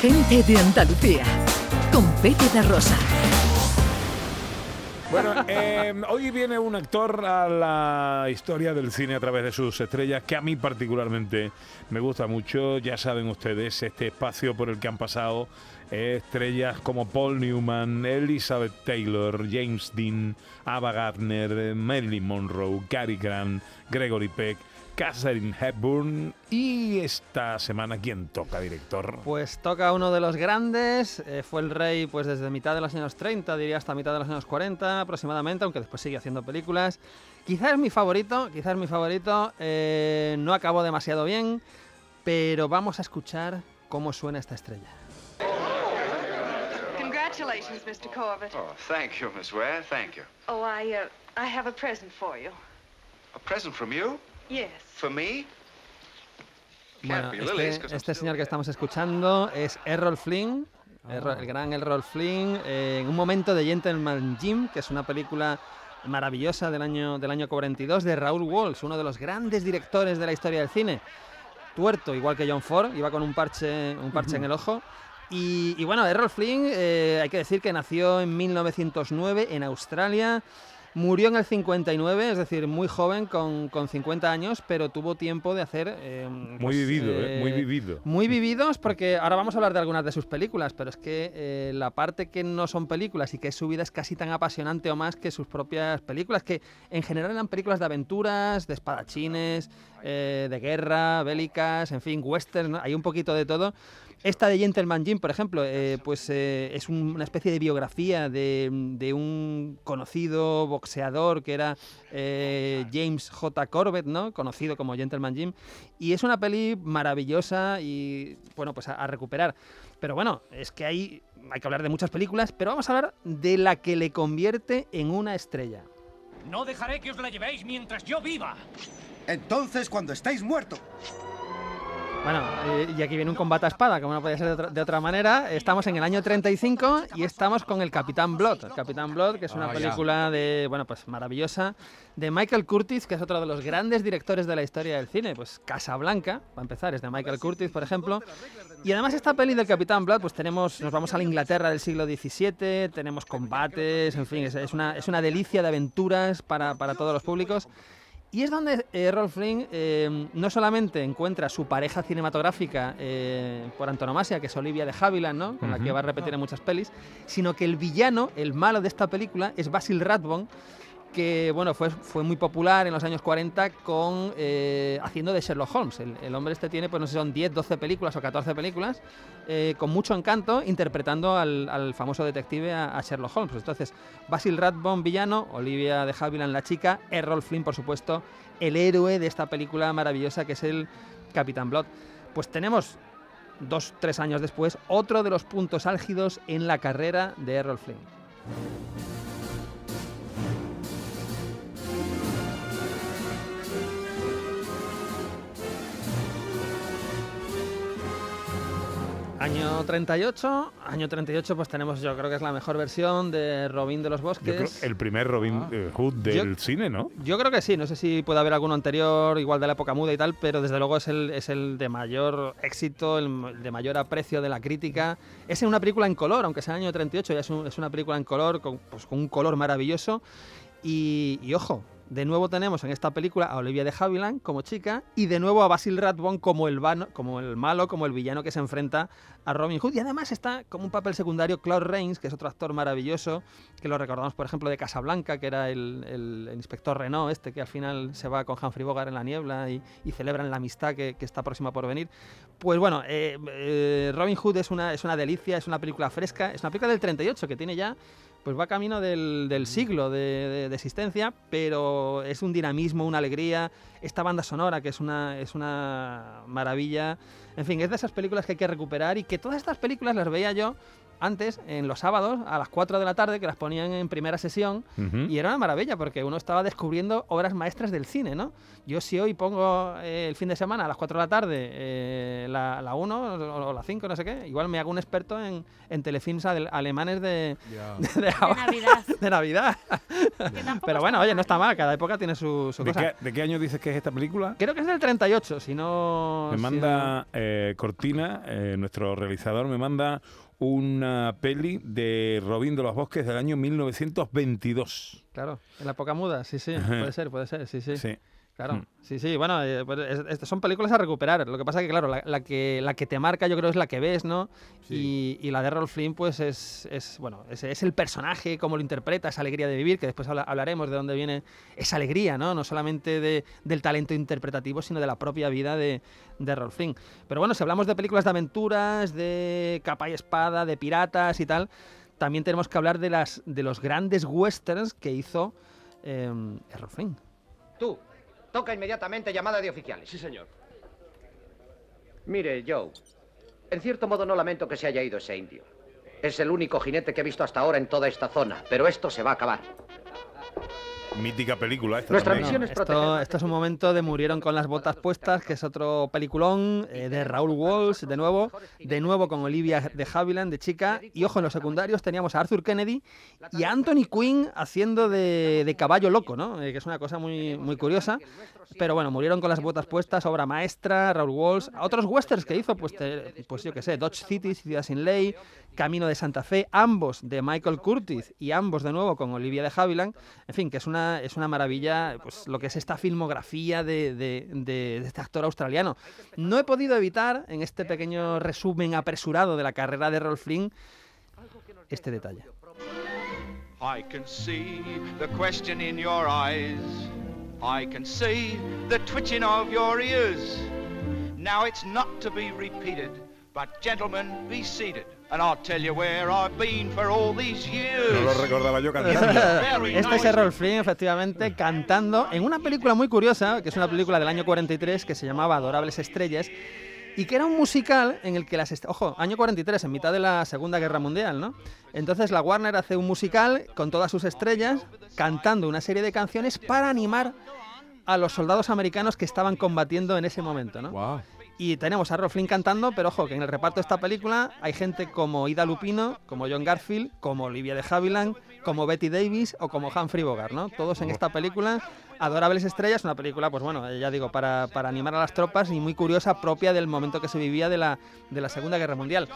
Gente de Andalucía, con Pepe da Rosa. Bueno, eh, hoy viene un actor a la historia del cine a través de sus estrellas que a mí particularmente me gusta mucho. Ya saben ustedes este espacio por el que han pasado estrellas como Paul Newman, Elizabeth Taylor, James Dean, Ava Gardner, Marilyn Monroe, Cary Grant, Gregory Peck. Catherine Hepburn. Y esta semana, ¿quién toca, director? Pues toca uno de los grandes. eh, fue el rey pues desde mitad de los años 30, diría hasta mitad de los años 40 aproximadamente, aunque después sigue haciendo películas. Quizás es mi favorito, quizás es mi favorito. eh, no acabó demasiado bien, pero vamos a escuchar cómo suena esta estrella. Congratulations, Mr. Corbett. Oh, thank you, Miss Ware. Thank you. Oh, I, uh, I have a present for you. A present from you? Yes. For me? Bueno, este, este señor que estamos escuchando es Errol Flynn, Errol- el gran Errol Flynn, eh, en un momento de Gentleman Jim, que es una película maravillosa del año, del año 42 de Raúl Walsh, uno de los grandes directores de la historia del cine. Tuerto, igual que John Ford, iba con un parche, un parche en el ojo. Y, y bueno, Errol Flynn, eh, hay que decir que nació en 1909 en Australia. Murió en el 59, es decir, muy joven, con, con 50 años, pero tuvo tiempo de hacer... eh, Muy pues, vivido, ¿eh? Muy eh, vivido. muy vividos, porque ahora vamos a hablar de algunas de sus películas, pero es que eh, la parte que no son películas y que es su vida es casi tan apasionante o más que sus propias películas, que en general eran películas de aventuras, de espadachines, eh, de guerra, bélicas, en fin, western, hay un poquito de todo. Esta de Gentleman Jim, por ejemplo, eh, pues eh, es un- una especie de biografía de, de un conocido boxeador que era James J. Corbett, ¿no? Conocido como Gentleman Jim. Y es una peli maravillosa y, bueno, pues a, a recuperar. Pero bueno, es que hay, hay que hablar de muchas películas, pero vamos a hablar de la que le convierte en una estrella. No dejaré que os la llevéis mientras yo viva. Entonces, cuando estáis muertos. Bueno, eh, y aquí viene un combate a espada, como no podía ser de otra, de otra manera. Estamos en el año 35 y estamos con el Capitán Blood. El Capitán Blood, que es una Ah, película de, bueno, pues maravillosa, de Michael Curtis, que es otro de los grandes directores de la historia del cine. Pues Casablanca, para empezar, es de Michael Curtis, por ejemplo. Y además esta peli del Capitán Blood, pues tenemos, nos vamos a la Inglaterra del siglo XVII, tenemos combates, en fin, es, es una, es una delicia de aventuras para, para todos los públicos. Y es donde eh, Rolf Flynn eh, no solamente encuentra su pareja cinematográfica eh, por antonomasia, que es Olivia de Havilland, ¿no? con la que va a repetir en muchas pelis, sino que el villano, el malo de esta película, es Basil Rathbone, que bueno, fue, fue muy popular en los años 40 con, eh, haciendo de Sherlock Holmes. El, el hombre este tiene, pues no sé, son 10, 12 películas o 14 películas, eh, con mucho encanto, interpretando al, al famoso detective a, Sherlock Holmes. Entonces, Basil Rathbone, villano, Olivia de Havilland, la chica, Errol Flynn, por supuesto, el héroe de esta película maravillosa que es el Capitán Blood. Pues tenemos, dos, tres años después, otro de los puntos álgidos en la carrera de Errol Flynn. Año 38, año 38 pues tenemos yo creo que es la mejor versión de Robin de los Yo Bosques. creo el primer Robin eh, Hood del Yo- cine, ¿no? Yo creo que sí, no sé si puede haber alguno anterior, igual de la época muda y tal, pero desde luego es el, es el de mayor éxito, el de mayor aprecio de la crítica. Es una película en color, aunque sea el año 38, ya es, un- es una película en color, con, pues, con un color maravilloso. Y, y ojo, de nuevo tenemos en esta película a Olivia de Havilland como chica y de nuevo a Basil Rathbone como el, malo, como el villano que se enfrenta a Robin Hood. Y además está como un papel secundario Claude Rains, que es otro actor maravilloso, que lo recordamos, por ejemplo, de Casablanca, que era el, inspector Renault, este que al final se va con Humphrey Bogart en la niebla y, celebran la amistad que, que está próxima por venir. Pues bueno, eh, eh, Robin Hood es una, es una delicia, es una película fresca, es una película del 38 que tiene ya pues va camino del, del siglo de, de- de existencia, pero es un dinamismo, una alegría. Esta banda sonora, que es una, es una maravilla. En fin, es de esas películas que hay que recuperar y que todas estas películas las veía yo antes, en los sábados, a las 4 de la tarde, que las ponían en primera sesión. Y era una maravilla porque uno estaba descubriendo obras maestras del cine, ¿no? Yo si hoy pongo eh, el fin de semana a las 4 de la tarde eh, la, la 1 o, o la 5, no sé qué, igual me hago un experto en, en telefilms ale- alemanes de, de, de, ahora, Navidad. de Navidad. Pero bueno, oye, no está mal, cada época tiene su, su ¿De cosa. qué, de qué año dices que es esta película? Creo que es del 38, si no... Me si manda eh, Cortina, eh, nuestro realizador, me manda una peli de Robín de los Bosques del año 1922. no- Claro, en la época muda, sí, sí, puede ser, puede ser, sí, sí. Sí. Claro, Mm. sí, sí, bueno, eh, pues es- es- son películas a recuperar. Lo que pasa que, claro, la, la que, la que te marca yo creo es la que ves, ¿no? Y, y la de Rolf Flynn, pues es, es bueno, es, es el personaje, cómo lo interpreta, esa alegría de vivir, que después habla- hablaremos de dónde viene esa alegría, ¿no? No solamente de- del talento interpretativo, sino de la propia vida de, de Rolf Flynn. Pero bueno, si hablamos de películas de aventuras, de capa y espada, de piratas y tal, también tenemos que hablar de, las, de los grandes westerns que hizo eh, Rolf Flynn. Tú, toca inmediatamente llamada de oficiales. Sí, señor. Mire, Joe, en cierto modo no lamento que se haya ido ese indio. Es el único jinete que he visto hasta ahora en toda esta zona, pero esto se va a acabar. Mítica película esta Nuestra también. misión es Esto, proteger. esto es un momento de Murieron con las botas puestas, que es otro peliculón eh, de Raúl Walsh, de nuevo, de nuevo con Olivia de Havilland, de chica. Y ojo, en los secundarios teníamos a Arthur Kennedy y a Anthony Quinn haciendo de, de caballo loco, ¿no? Eh, que es una cosa muy, muy curiosa. Pero bueno, Murieron con las botas puestas, obra maestra, Raúl Walsh. A otros westerns que hizo, pues, te- pues yo qué sé, Dodge City, Ciudad sin Ley, Camino de Santa Fe, ambos de Michael Curtis y ambos de nuevo con Olivia de Havilland. En fin, que es una, es una maravilla pues, lo que es esta filmografía de, de- de- de este actor australiano. No he podido evitar, en este pequeño resumen apresurado de la carrera de Rolf Flynn, este detalle. I can see the question in your eyes. I can see the twitching of your ears. Now it's not to be repeated, but gentlemen, be seated, and I'll tell you where I've been for all these years. No lo recordaba yo cantando. Este es. Errol Flynn, efectivamente, cantando en una película muy curiosa, que es una película del año 43 que se llamaba Adorables Estrellas, y que era un musical en el que las... Ojo, año 43, en mitad de la Segunda Guerra Mundial, ¿no? Entonces la Warner hace un musical con todas sus estrellas, cantando una serie de canciones para animar a los soldados americanos que estaban combatiendo en ese momento, ¿no? Y tenemos a Flynn cantando, pero ojo, que en el reparto de esta película hay gente como Ida Lupino, como John Garfield, como Olivia de Havilland, como Betty Davis o como Humphrey Bogart, ¿no? Todos en esta película, Adorables Estrellas, una película, pues bueno, ya digo, para, para animar a las tropas y muy curiosa, propia del momento que se vivía de la, de la Segunda Guerra Mundial.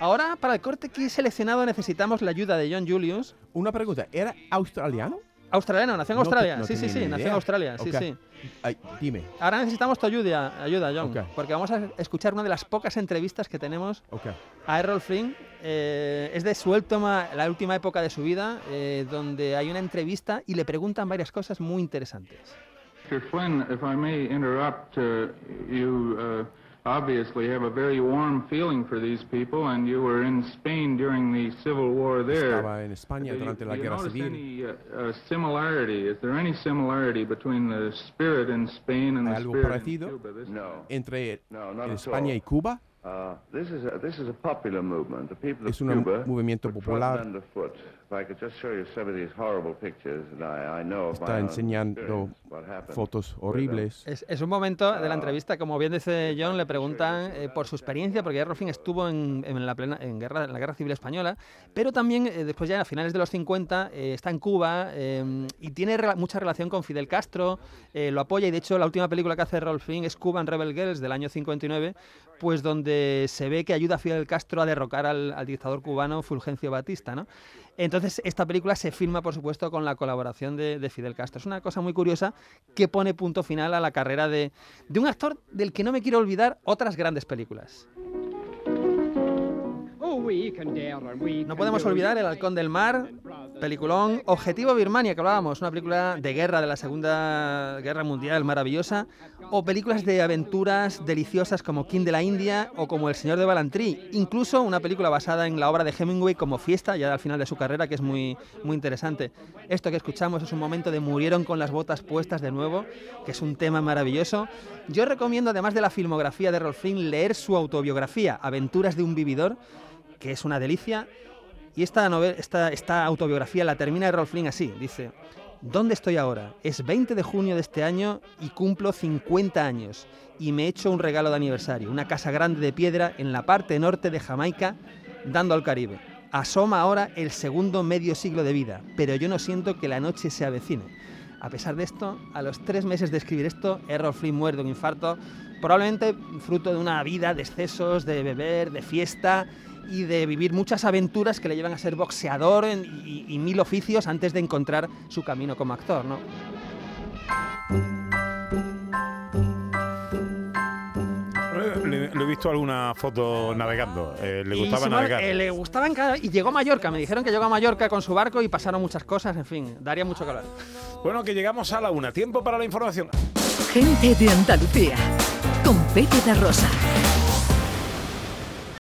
Ahora, para el corte que he seleccionado, necesitamos la ayuda de John Julius. Una pregunta, ¿era australiano? Australiano, nació en No te- Australia. no sí, sí, sí, nació en. Australia, sí, Ok. sí. Ay, dime. Ahora necesitamos tu ayuda, ayuda John, Ok. porque vamos a escuchar una de las pocas entrevistas que tenemos Ok. a Errol Flynn. eh, es de su última, la última época de su vida, eh, donde hay una entrevista y le preguntan varias cosas muy interesantes. Mr. Flynn, if I may interrupt, uh, you uh, obviously have a very warm feeling for these people, and you were in Spain during the Civil War there. Estaba en España Do you- durante la do you guerra notice civil. Any, uh, uh, similarity? Is there any similarity between the spirit in Spain and the spirit in Cuba? This- No. entre No, not en at España all. y Cuba? Uh, this is a, this is a popular movement. The people of Es un Cuba movimiento popular. trodden underfoot. If I could just show you some of these horrible pictures, and I, I know of my Está enseñando experience what happened fotos horribles. Es, es un momento de la entrevista, como bien dice John, le preguntan eh, por su experiencia, porque Errol Flynn estuvo en, en la, plena, en, guerra, en la Guerra Civil Española, pero también eh, después ya a finales de los 50 eh, está en Cuba eh, y tiene rela- mucha relación con Fidel Castro, eh, lo apoya y de hecho la última película que hace Errol Flynn es Cuban Rebel Girls del año 59, pues donde se ve que ayuda a Fidel Castro a derrocar al, dictador cubano Fulgencio Batista, ¿no? Entonces, esta película se filma, por supuesto, con la colaboración de, de Fidel Castro. Es una cosa muy curiosa que pone punto final a la carrera de un actor del que no me quiero olvidar otras grandes películas. No podemos olvidar El Halcón del Mar, peliculón, Objetivo Birmania, que hablábamos, una película de guerra de la Segunda Guerra Mundial maravillosa, o películas de aventuras deliciosas como King de la India o como El Señor de Balantrí, incluso una película basada en la obra de Hemingway como Fiesta, ya al final de su carrera, que es muy, muy interesante. Esto que escuchamos es un momento de Murieron con las botas puestas de nuevo, que es un tema maravilloso. Yo recomiendo, además de la filmografía de Rolf Flynn, leer su autobiografía, Aventuras de un Vividor, que es una delicia. Y esta, novel- esta, esta autobiografía la termina Errol Flynn así, dice, ¿Dónde estoy ahora? Es 20 de junio de este año y cumplo 50 años. Y me he hecho un regalo de aniversario, una casa grande de piedra en la parte norte de Jamaica, dando al Caribe. Asoma ahora el segundo medio siglo de vida, pero yo no siento que la noche se avecine. A pesar de esto, a los tres meses de escribir esto, Errol Flynn muere de un infarto, probablemente fruto de una vida de excesos, de beber, de fiesta y de vivir muchas aventuras que le llevan a ser boxeador en- y, y mil oficios antes de encontrar su camino como actor, ¿no? Eh, Le, le he visto alguna foto navegando. eh, le Y gustaba navegar. eh, le gustaba enca- y llegó a Mallorca. Me dijeron que llegó a Mallorca con su barco y pasaron muchas cosas. En fin, daría mucho que hablar. Bueno, que llegamos a la una. Tiempo para la información. Gente de Andalucía. Con Pepe da Rosa.